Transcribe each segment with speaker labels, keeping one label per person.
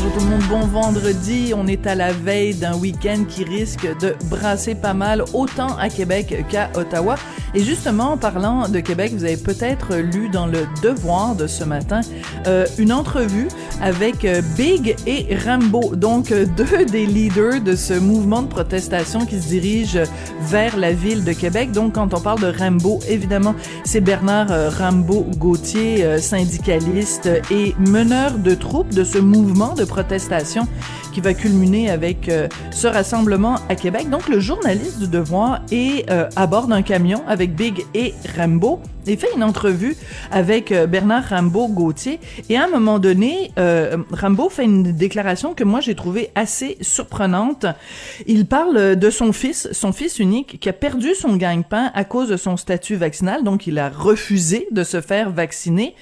Speaker 1: Bonjour tout le monde, bon vendredi. On est à la veille d'un week-end qui risque de brasser pas mal, autant à Québec qu'à Ottawa. Et justement, en parlant de Québec, vous avez peut-être lu dans le Devoir de ce matin euh, une entrevue avec euh, Big et Rambo, donc euh, deux des leaders de ce mouvement de protestation qui se dirige vers la ville de Québec. Donc, quand on parle de Rambo, évidemment, c'est Bernard Rambo Gauthier, syndicaliste et meneur de troupes de ce mouvement de protestation va culminer avec euh, ce rassemblement à Québec. Donc, le journaliste du Devoir est euh, à bord d'un camion avec Big et Rambo et fait une entrevue avec euh, Bernard Rambo Gauthier. Et à un moment donné, Rambo fait une déclaration que moi j'ai trouvée assez surprenante. Il parle de son fils, son fils unique, qui a perdu son gagne-pain à cause de son statut vaccinal. Donc, il a refusé de se faire vacciner.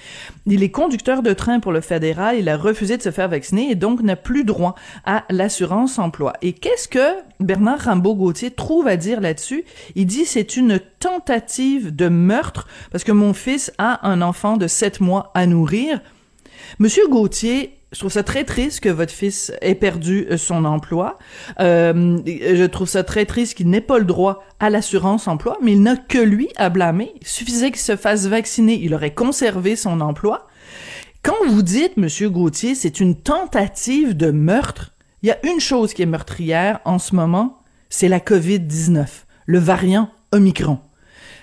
Speaker 1: Il est conducteur de train pour le fédéral. Il a refusé de se faire vacciner et donc n'a plus droit à l'assurance emploi. Et qu'est-ce que Bernard Rambaud-Gauthier trouve à dire là-dessus? Il dit c'est une tentative de meurtre parce que mon fils a un enfant de sept mois à nourrir. Monsieur Gauthier, je trouve ça très triste que votre fils ait perdu euh, son emploi. Euh, je trouve ça très triste qu'il n'ait pas le droit à l'assurance emploi, mais il n'a que lui à blâmer. Il suffisait qu'il se fasse vacciner, il aurait conservé son emploi. Quand vous dites, Monsieur Gauthier, c'est une tentative de meurtre, il y a une chose qui est meurtrière en ce moment, c'est la COVID-19, le variant Omicron.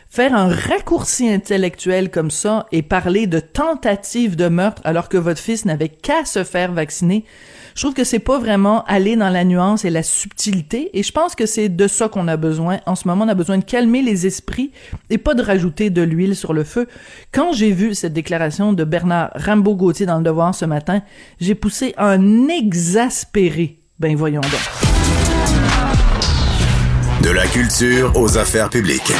Speaker 1: Faire un raccourci intellectuel comme ça et parler de tentative de meurtre alors que votre fils n'avait qu'à se faire vacciner, je trouve que c'est pas vraiment aller dans la nuance et la subtilité et je pense que c'est de ça qu'on a besoin. En ce moment, on a besoin de calmer les esprits et pas de rajouter de l'huile sur le feu. Quand j'ai vu cette déclaration de Bernard Rambaud-Gauthier dans le Devoir ce matin, j'ai poussé un exaspéré. Ben voyons donc.
Speaker 2: De la culture aux affaires publiques.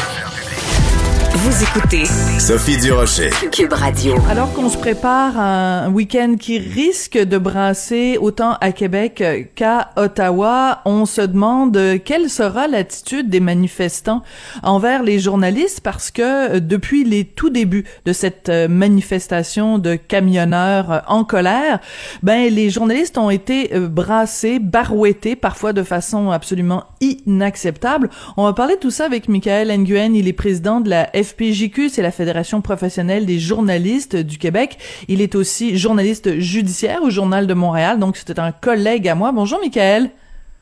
Speaker 3: Vous écoutez
Speaker 2: Sophie Durocher.
Speaker 3: Cube Radio.
Speaker 1: Alors qu'on se prépare à un week-end qui risque de brasser autant à Québec qu'à Ottawa, on se demande quelle sera l'attitude des manifestants envers les journalistes parce que depuis les tout débuts de cette manifestation de camionneurs en colère, ben les journalistes ont été brassés, barouettés, parfois de façon absolument inacceptable. On va parler de tout ça avec Michael Nguyen, il est président de la FPJQ, c'est la Fédération professionnelle des journalistes du Québec. Il est aussi journaliste judiciaire au Journal de Montréal, donc c'était un collègue à moi. Bonjour, Michael.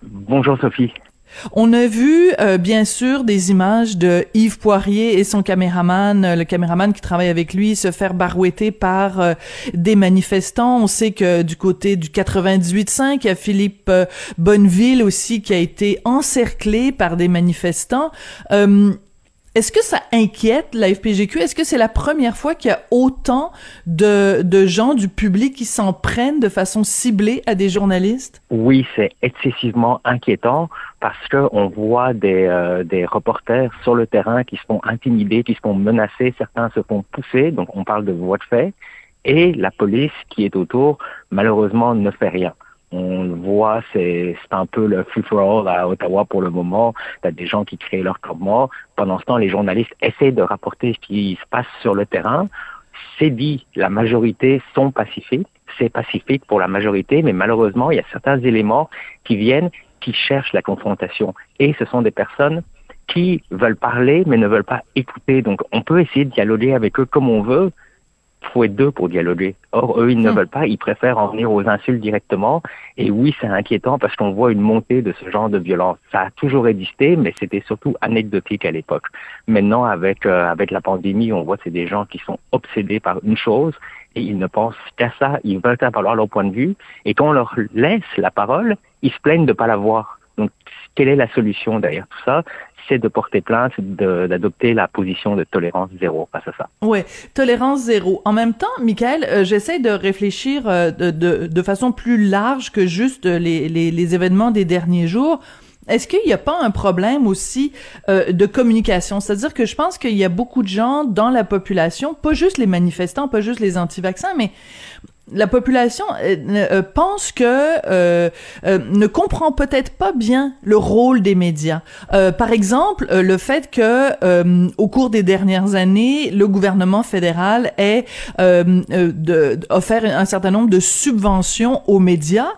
Speaker 4: Bonjour, Sophie.
Speaker 1: On a vu, euh, bien sûr, des images de Yves Poirier et son caméraman, euh, le caméraman qui travaille avec lui, se faire barouetter par euh, des manifestants. On sait que du côté du 98.5, il y a Philippe Bonneville aussi qui a été encerclé par des manifestants. Est-ce que ça inquiète la FPGQ? Est-ce que c'est la première fois qu'il y a autant de, de gens du public qui s'en prennent de façon ciblée à des journalistes?
Speaker 4: Oui, c'est excessivement inquiétant parce que on voit des, euh, des reporters sur le terrain qui se font intimider, qui se font menacer, certains se font pousser, donc on parle de voie de fait, et la police qui est autour, malheureusement, ne fait rien on le voit, c'est un peu le free-for-all à Ottawa pour le moment. Il y a des gens qui créent leur campement. Pendant ce temps, les journalistes essaient de rapporter ce qui se passe sur le terrain. C'est dit, la majorité sont pacifiques. C'est pacifique pour la majorité, mais malheureusement, il y a certains éléments qui viennent, qui cherchent la confrontation. Et ce sont des personnes qui veulent parler, mais ne veulent pas écouter. Donc, on peut essayer de dialoguer avec eux comme on veut, faut être deux pour dialoguer. Or, eux, ils ne hmm. veulent pas, ils préfèrent en venir aux insultes directement. Et oui, c'est inquiétant parce qu'on voit une montée de ce genre de violence. Ça a toujours existé, mais c'était surtout anecdotique à l'époque. Maintenant, avec euh, avec la pandémie, on voit c'est des gens qui sont obsédés par une chose et ils ne pensent qu'à ça. Ils veulent avoir leur point de vue. Et quand on leur laisse la parole, ils se plaignent de pas l'avoir. Donc, quelle est la solution derrière tout ça? C'est de porter plainte, d'adopter la position de tolérance zéro face à ça.
Speaker 1: Oui, tolérance zéro. En même temps, Michael, euh, j'essaie de réfléchir euh, de, façon plus large que juste les événements des derniers jours. Est-ce qu'il n'y a pas un problème aussi euh, de communication? C'est-à-dire que je pense qu'il y a beaucoup de gens dans la population, pas juste les manifestants, pas juste les anti-vaccins, mais la population euh, pense que ne comprend peut-être pas bien le rôle des médias. par exemple, le fait que au cours des dernières années, le gouvernement fédéral ait offert un certain nombre de subventions aux médias.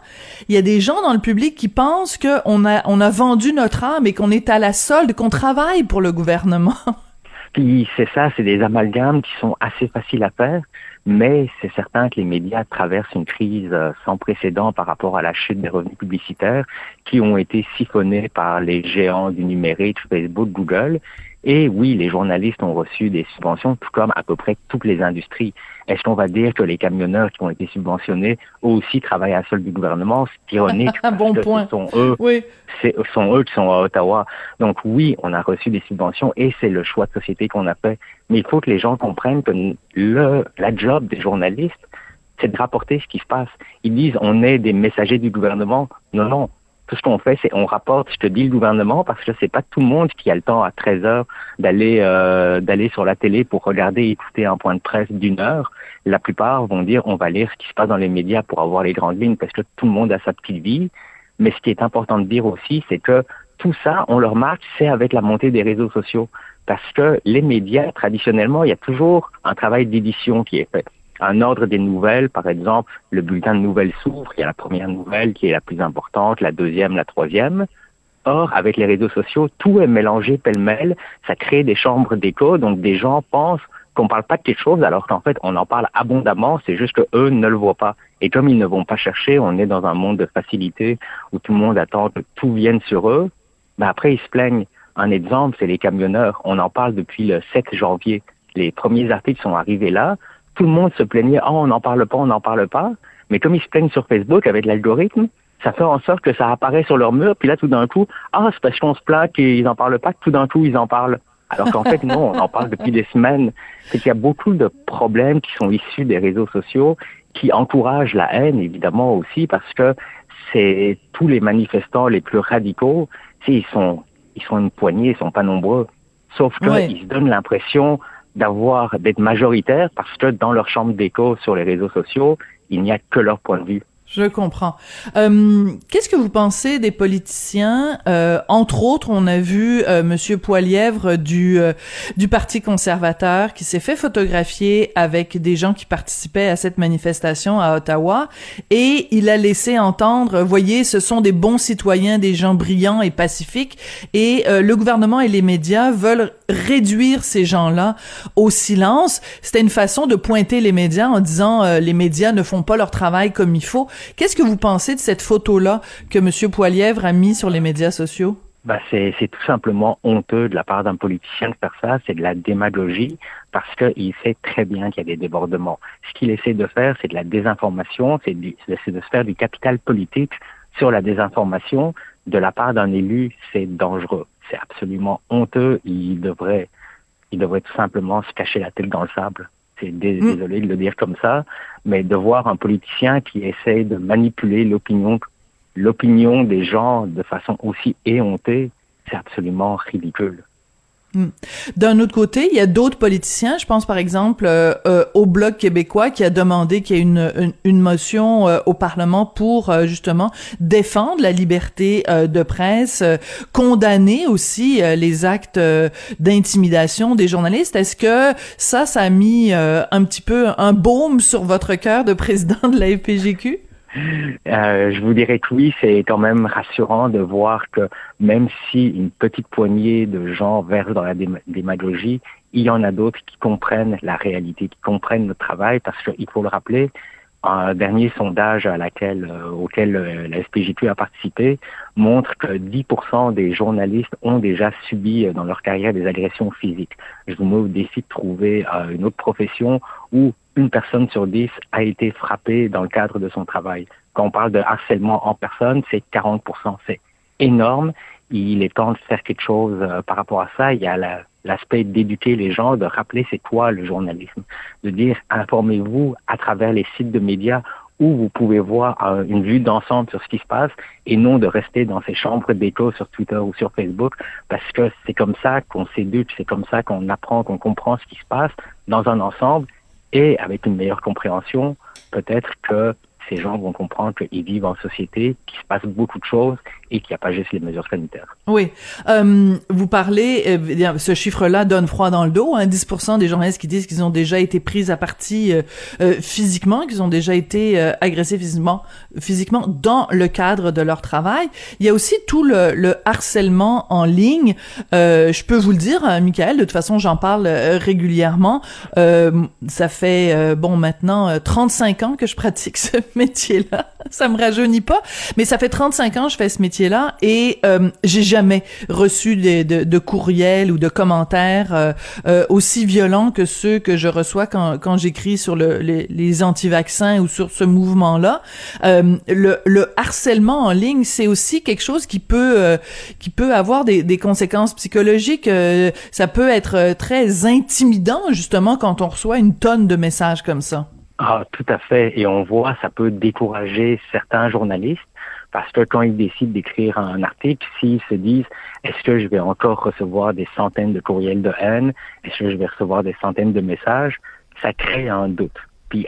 Speaker 1: Il y a des gens dans le public qui pensent qu'on a on a vendu notre âme et qu'on est à la solde, qu'on travaille pour le gouvernement.
Speaker 4: Puis c'est ça, c'est des amalgames qui sont assez faciles à faire, mais c'est certain que les médias traversent une crise euh, sans précédent par rapport à la chute des revenus publicitaires qui ont été siphonnés par les géants du numérique, Facebook, Google, et oui, les journalistes ont reçu des subventions, tout comme à peu près toutes les industries. Est-ce qu'on va dire que les camionneurs qui ont été subventionnés aussi travaillent à seul du gouvernement? C'est ironique.
Speaker 1: bon point.
Speaker 4: Ce sont eux, oui. sont eux qui sont à Ottawa. Donc oui, on a reçu des subventions et c'est le choix de société qu'on a fait. Mais il faut que les gens comprennent que le, la job des journalistes, c'est de rapporter ce qui se passe. Ils disent on est des messagers du gouvernement. Non, non tout ce qu'on fait, c'est on rapporte, je te dis le gouvernement, parce que c'est pas tout le monde qui a le temps à 13 heures d'aller euh, d'aller sur la télé pour regarder et écouter un point de presse d'une heure. La plupart vont dire on va lire ce qui se passe dans les médias pour avoir les grandes lignes, parce que tout le monde a sa petite vie. Mais ce qui est important de dire aussi, c'est que tout ça, on le remarque, c'est avec la montée des réseaux sociaux. Parce que les médias, traditionnellement, il y a toujours un travail d'édition qui est fait un ordre des nouvelles, par exemple, le bulletin de nouvelles s'ouvre, il y a la première nouvelle qui est la plus importante, la deuxième, la troisième. Or, avec les réseaux sociaux, tout est mélangé pêle-mêle, ça crée des chambres d'écho, donc des gens pensent qu'on parle pas de quelque chose alors qu'en fait on en parle abondamment, c'est juste que eux ne le voient pas. Et comme ils ne vont pas chercher, on est dans un monde de facilité où tout le monde attend que tout vienne sur eux. Mais après ils se plaignent. Un exemple, c'est les camionneurs. On en parle depuis le 7 janvier. Les premiers articles sont arrivés là tout le monde se plaignait, oh, on n'en parle pas, on n'en parle pas. Mais comme ils se plaignent sur Facebook avec l'algorithme, ça fait en sorte que ça apparaît sur leur mur, puis là, tout d'un coup, ah, c'est parce qu'on se plaint qu'ils n'en parlent pas, tout d'un coup, ils en parlent. Alors qu'en fait, non, on en parle depuis des semaines. C'est qu'il y a beaucoup de problèmes qui sont issus des réseaux sociaux, qui encouragent la haine, évidemment, aussi, parce que c'est tous les manifestants les plus radicaux, ils sont, ils sont une poignée, ils sont pas nombreux. Sauf qu'ils se donnent l'impression d'avoir d'être majoritaires parce que dans leur chambre d'écho sur les réseaux sociaux, il n'y a que leur point de vue.
Speaker 1: Je comprends. Euh, Qu'est-ce que vous pensez des politiciens euh, Entre autres, on a vu euh, Monsieur Poilièvre du euh, du Parti conservateur qui s'est fait photographier avec des gens qui participaient à cette manifestation à Ottawa et il a laissé entendre, voyez, ce sont des bons citoyens, des gens brillants et pacifiques et euh, le gouvernement et les médias veulent réduire ces gens-là au silence. C'était une façon de pointer les médias en disant les médias ne font pas leur travail comme il faut. Qu'est-ce que vous pensez de cette photo-là que M. Poilièvre a mis sur les médias sociaux?
Speaker 4: Ben c'est, tout simplement honteux de la part d'un politicien de faire ça, c'est de la démagogie parce qu'il sait très bien qu'il y a des débordements. Ce qu'il essaie de faire, c'est de la désinformation, c'est de, de se faire du capital politique sur la désinformation de la part d'un élu, c'est dangereux. C'est absolument honteux. Il devrait, il devrait tout simplement se cacher la tête dans le sable. C'est mm. désolé de le dire comme ça, mais de voir un politicien qui essaie de manipuler l'opinion, l'opinion des gens de façon aussi éhontée, c'est absolument ridicule.
Speaker 1: Hmm. D'un autre côté, il y a d'autres politiciens. Je pense par exemple euh, euh, au Bloc québécois qui a demandé qu'il y ait une, une, motion euh, au Parlement pour justement défendre la liberté de presse, condamner aussi les actes d'intimidation des journalistes. Est-ce que ça, ça a mis un petit peu un baume sur votre cœur de président de la FPGQ?
Speaker 4: Euh, je vous dirais que oui, c'est quand même rassurant de voir que même si une petite poignée de gens versent dans la démagogie, il y en a d'autres qui comprennent la réalité, qui comprennent le travail, parce qu'il faut le rappeler, un dernier sondage à laquelle, euh, auquel euh, la SPJQ a participé montre que 10% des journalistes ont déjà subi dans leur carrière des agressions physiques. Je vous mets défi de trouver une autre profession où une personne sur dix a été frappée dans le cadre de son travail. Quand on parle de harcèlement en personne, c'est 40%. C'est énorme. Il est temps de faire quelque chose euh, par rapport à ça. Il y a l'aspect d'éduquer les gens, de rappeler c'est quoi le journalisme, de dire informez-vous à travers les sites de médias où vous pouvez voir euh, une vue d'ensemble sur ce qui se passe et non de rester dans ces chambres d'écho sur Twitter ou sur Facebook parce que c'est comme ça qu'on s'éduque, c'est comme ça qu'on apprend, qu'on comprend ce qui se passe dans un ensemble et avec une meilleure compréhension peut-être que ces gens vont comprendre qu'ils vivent en société, qu'il se passe beaucoup de choses et qu'il n'y a pas juste les mesures sanitaires.
Speaker 1: Oui. Euh, vous parlez, euh, ce chiffre-là donne froid dans le dos. Hein, 10% des journalistes qui disent qu'ils ont déjà été pris à partie euh, euh physiquement, qu'ils ont déjà été agressés physiquement, physiquement dans le cadre de leur travail. Il y a aussi tout le, le harcèlement en ligne. je peux vous le dire, Michael, de toute façon, j'en parle régulièrement. ça fait, bon, maintenant 35 ans que je pratique ce métier-là. Ça me rajeunit pas, mais ça fait 35 ans que je fais ce métier-là et euh, j'ai jamais reçu de, de, de, courriels ou de commentaires euh, euh, aussi violents que ceux que je reçois quand, quand j'écris sur le, les, les anti-vaccins ou sur ce mouvement-là. Euh, le, le, harcèlement en ligne, c'est aussi quelque chose qui peut euh, qui peut avoir des, des conséquences psychologiques. ça peut être très intimidant justement quand on reçoit une tonne de messages comme ça.
Speaker 4: Ah, tout à fait. Et on voit, ça peut décourager certains journalistes parce que quand ils décident d'écrire un article, s'ils se disent est-ce que je vais encore recevoir des centaines de courriels de haine, est-ce que je vais recevoir des centaines de messages, ça crée un doute. Puis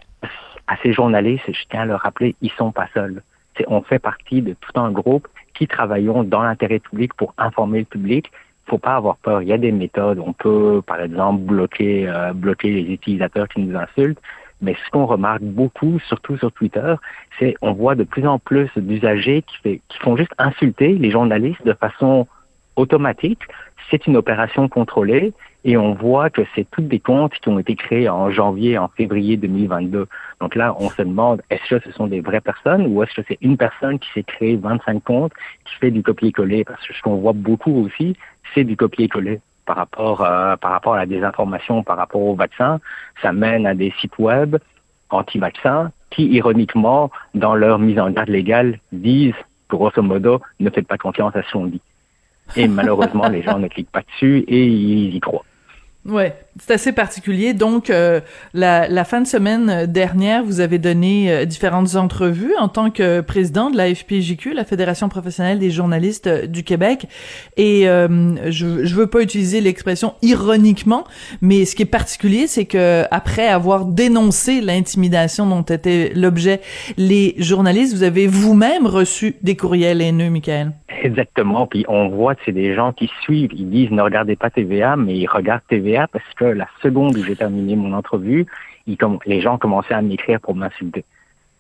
Speaker 4: à ces journalistes, je tiens à leur rappeler, ils sont pas seuls. on fait partie de tout un groupe qui travaillons dans l'intérêt public pour informer le public. Faut pas avoir peur. Il y a des méthodes. On peut, par exemple, bloquer, euh, bloquer les utilisateurs qui nous insultent. Mais ce qu'on remarque beaucoup, surtout sur Twitter, c'est on voit de plus en plus d'usagers qui, qui font juste insulter les journalistes de façon automatique. C'est une opération contrôlée et on voit que c'est toutes des comptes qui ont été créés en janvier, en février 2022. Donc là, on se demande, est-ce que ce sont des vraies personnes ou est-ce que c'est une personne qui s'est créé 25 comptes, qui fait du copier-coller? Parce que ce qu'on voit beaucoup aussi, c'est du copier-coller par rapport, euh, par rapport à la désinformation, par rapport au vaccin, ça mène à des sites web anti-vaccins qui, ironiquement, dans leur mise en garde légale, disent, grosso modo, ne faites pas confiance à ce qu'on dit. Et malheureusement, les gens ne cliquent pas dessus et ils y croient.
Speaker 1: Ouais, c'est assez particulier. Donc, euh, la, la, fin de semaine dernière, vous avez donné euh, différentes entrevues en tant que président de la FPJQ, la Fédération professionnelle des journalistes euh, du Québec. Et je, je veux pas utiliser l'expression ironiquement, mais ce qui est particulier, c'est que après avoir dénoncé l'intimidation dont était l'objet les journalistes, vous avez vous-même reçu des courriels haineux, Michael.
Speaker 4: Exactement. Puis on voit que c'est des gens qui suivent. Ils disent ne regardez pas TVA, mais ils regardent TVA parce que la seconde où j'ai terminé mon entrevue, les gens commençaient à m'écrire pour m'insulter.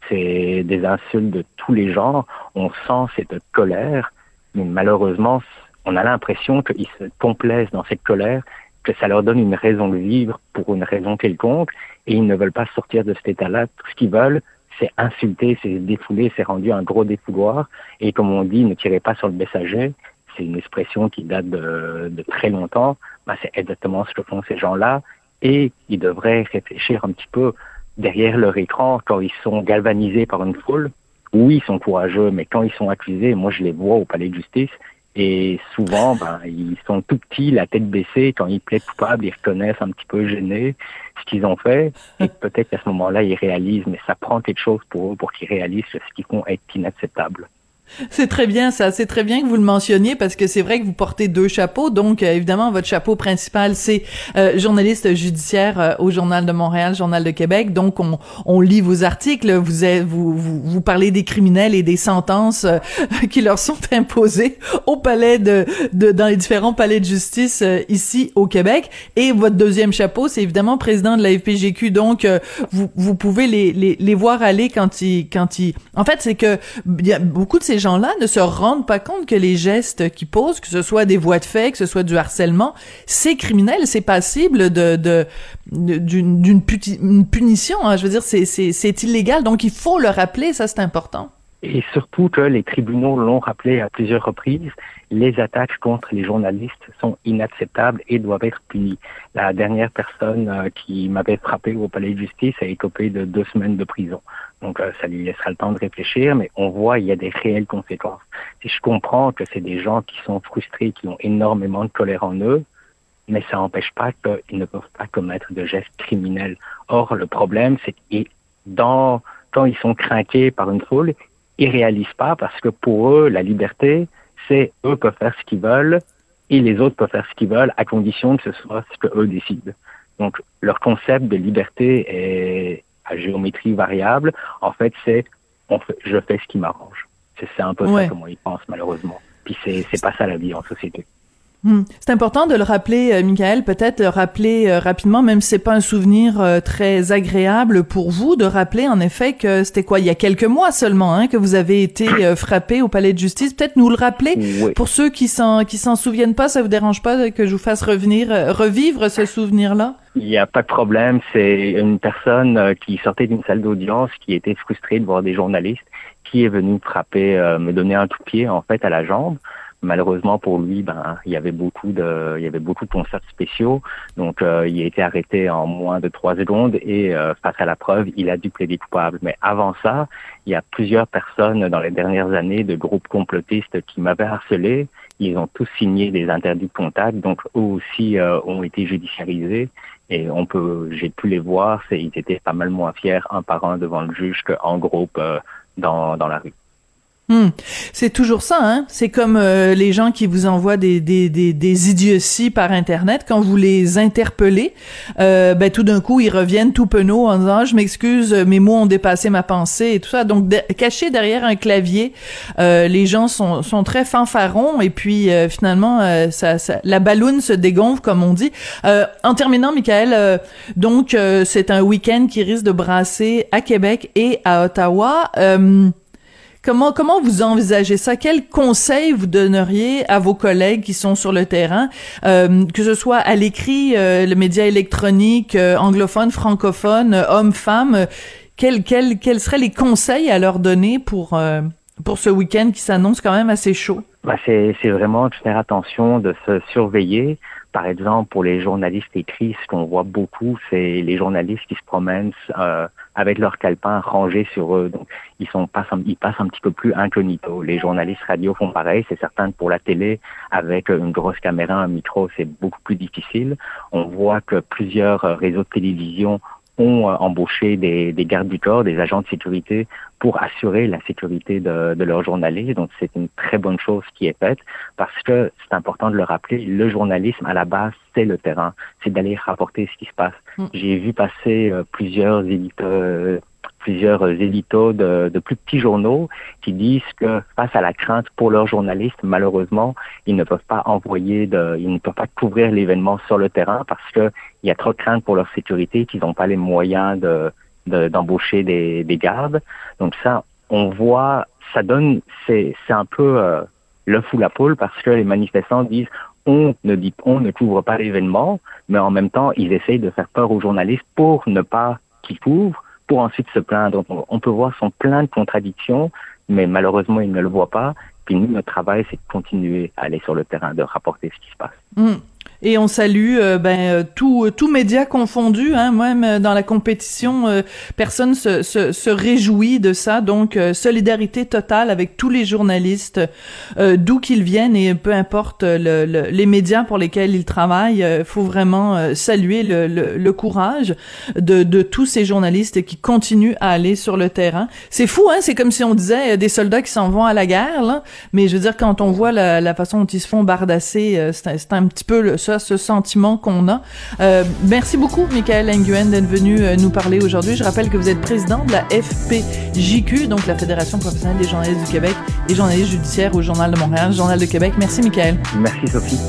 Speaker 4: C'est des insultes de tous les genres. On sent cette colère, mais malheureusement, on a l'impression qu'ils se complaisent dans cette colère, que ça leur donne une raison de vivre pour une raison quelconque, et ils ne veulent pas sortir de cet état-là. Tout ce qu'ils veulent, c'est insulter, c'est défouler, c'est rendu un gros défouloir. Et comme on dit, ne tirez pas sur le messager. C'est une expression qui date de, très longtemps. Ben, c'est exactement ce que font ces gens-là. Et ils devraient réfléchir un petit peu derrière leur écran quand ils sont galvanisés par une foule. Oui, ils sont courageux, mais quand ils sont accusés, moi je les vois au palais de justice, et souvent, ben, ils sont tout petits, la tête baissée. Quand ils plaident coupables, ils reconnaissent un petit peu gênés ce qu'ils ont fait. Et peut-être qu'à ce moment-là, ils réalisent, mais ça prend quelque chose pour eux pour qu'ils réalisent ce qu'ils font être inacceptable.
Speaker 1: C'est très bien ça, c'est très bien que vous le mentionniez parce que c'est vrai que vous portez deux chapeaux. Donc euh, évidemment votre chapeau principal c'est euh, journaliste judiciaire euh, au Journal de Montréal, Journal de Québec. Donc on, on lit vos articles, vous, vous, vous vous parlez des criminels et des sentences qui leur sont imposées au palais de, de dans les différents palais de justice ici au Québec. Et votre deuxième chapeau c'est évidemment président de la FPGQ. Donc vous vous pouvez les, les, les voir aller quand ils quand ils. En fait c'est que y a beaucoup de ces ces gens-là ne se rendent pas compte que les gestes qu'ils posent, que ce soit des voies de fait, que ce soit du harcèlement, c'est criminel, c'est passible de d'une punition. Hein. Je veux dire, c'est illégal. Donc il faut le rappeler, ça c'est important.
Speaker 4: Et surtout que les tribunaux l'ont rappelé à plusieurs reprises, les attaques contre les journalistes sont inacceptables et doivent être punies. La dernière personne euh, qui m'avait frappé au palais de justice a écopé de deux semaines de prison. Donc euh, ça lui laissera le temps de réfléchir, mais on voit il y a des réelles conséquences. Si je comprends que c'est des gens qui sont frustrés, qui ont énormément de colère en eux, mais ça n'empêche pas qu'ils ne peuvent pas commettre de gestes criminels. Or, le problème, c'est que dans, quand ils sont craqués par une foule, ils réalisent pas parce que pour eux, la liberté, c'est eux peuvent faire ce qu'ils veulent et les autres peuvent faire ce qu'ils veulent à condition que ce soit ce que eux décident. Donc, leur concept de liberté est, à géométrie variable. En fait, c'est on fait, je fais ce qui m'arrange. C'est un peu ça comment ils pensent malheureusement. Puis c'est pas ça la vie en société.
Speaker 1: Hmm. C'est important de le rappeler, euh, Michael, peut-être rappeler euh, rapidement, même si c'est pas un souvenir euh, très agréable pour vous, de rappeler en effet que c'était quoi, il y a quelques mois seulement, hein, que vous avez été frappé au palais de justice. Peut-être nous le rappeler pour ceux qui s'en qui s'en souviennent pas. Ça vous dérange pas que je vous fasse revenir revivre ce souvenir-là?
Speaker 4: Il n'y a pas de problème. C'est une personne qui sortait d'une salle d'audience, qui était frustrée de voir des journalistes, qui est venue frapper, me donner un coup de pied en fait à la jambe malheureusement pour lui, ben il y avait beaucoup de, il y avait beaucoup de concerts spéciaux, donc euh, il a été arrêté en moins de trois secondes et euh, face à la preuve, il a dû plaider coupable. Mais avant ça, il y a plusieurs personnes dans les dernières années de groupes complotistes qui m'avaient harcelé. Ils ont tous signé des interdits de contact, donc eux aussi euh, ont été judiciarisés. Et on peut, j'ai pu les voir, ils étaient pas mal moins fiers un par un devant le juge qu'en groupe dans, dans la rue.
Speaker 1: Hmm. C'est toujours ça, hein. C'est comme euh, les gens qui vous envoient des, des, des, des, idioties par Internet. Quand vous les interpellez, euh, ben, tout d'un coup, ils reviennent tout penauds en disant ah, Je m'excuse, mes mots ont dépassé ma pensée » et tout ça. Donc, caché derrière un clavier, euh, les gens sont, sont très fanfarons et puis, euh, finalement, euh, ça, ça, la balloune se dégonfle, comme on dit. en terminant, Michael, donc, c'est un week-end qui risque de brasser à Québec et à Ottawa. Comment comment vous envisagez ça? Quels conseils vous donneriez à vos collègues qui sont sur le terrain, euh, que ce soit à l'écrit, euh, le média électronique, euh, anglophone, francophone, homme, femme Quels quels quels seraient les conseils à leur donner pour pour ce week-end qui s'annonce quand même assez chaud?
Speaker 4: Bah c'est c'est vraiment de faire attention, de se surveiller. Par exemple, pour les journalistes écrits, ce qu'on voit beaucoup, c'est les journalistes qui se promènent euh, avec leur calepin rangé sur eux. Donc, ils sont passent, ils passent un petit peu plus incognito. Les journalistes radio font pareil. C'est certain que pour la télé, avec une grosse caméra, un micro, c'est beaucoup plus difficile. On voit que plusieurs réseaux de télévision ont euh, embauché des, des, gardes du corps, des agents de sécurité pour assurer la sécurité de, de leurs journalistes. Donc c'est une très bonne chose qui est faite parce que c'est important de le rappeler, le journalisme à la base c'est le terrain, c'est d'aller rapporter ce qui se passe. Mm. J'ai vu passer euh, plusieurs éditeurs plusieurs éditos de, de, plus petits journaux qui disent que face à la crainte pour leurs journalistes, malheureusement, ils ne peuvent pas envoyer, de, ils ne peuvent pas couvrir l'événement sur le terrain parce qu'il y a trop de crainte pour leur sécurité, qu'ils n'ont pas les moyens de d'embaucher des, des gardes. Donc ça, on voit, ça donne, c'est un peu euh, le fou la poule parce que les manifestants disent on ne dit on ne couvre pas l'événement, mais en même temps ils essayent de faire peur aux journalistes pour ne pas qu'ils couvrent pour ensuite se plaindre. On peut voir son plein de contradictions, mais malheureusement, il ne le voit pas. Puis nous, notre travail, c'est de continuer à aller sur le terrain, de rapporter ce qui se passe.
Speaker 1: Mmh. Et on salue euh, ben euh, tout tout média confondu, hein, même euh, dans la compétition, personne se, se, se, réjouit de ça. Donc solidarité totale avec tous les journalistes, d'où qu'ils viennent et peu importe le, les médias pour lesquels ils travaillent. Il faut vraiment saluer le, le, courage de, de tous ces journalistes qui continuent à aller sur le terrain. C'est fou, hein C'est comme si on disait des soldats qui s'en vont à la guerre, là. Mais je veux dire, quand on voit la, la façon dont ils se font bardasser, c'est un, un petit peu le, ça, ce sentiment qu'on a. Euh, merci beaucoup, Michael Nguyen, d'être venu euh, nous parler aujourd'hui. Je rappelle que vous êtes président de la FPJQ, donc la Fédération professionnelle des journalistes du Québec et journalistes judiciaires au Journal de Montréal, Journal de Québec. Merci, Michael.
Speaker 4: Merci, Sophie.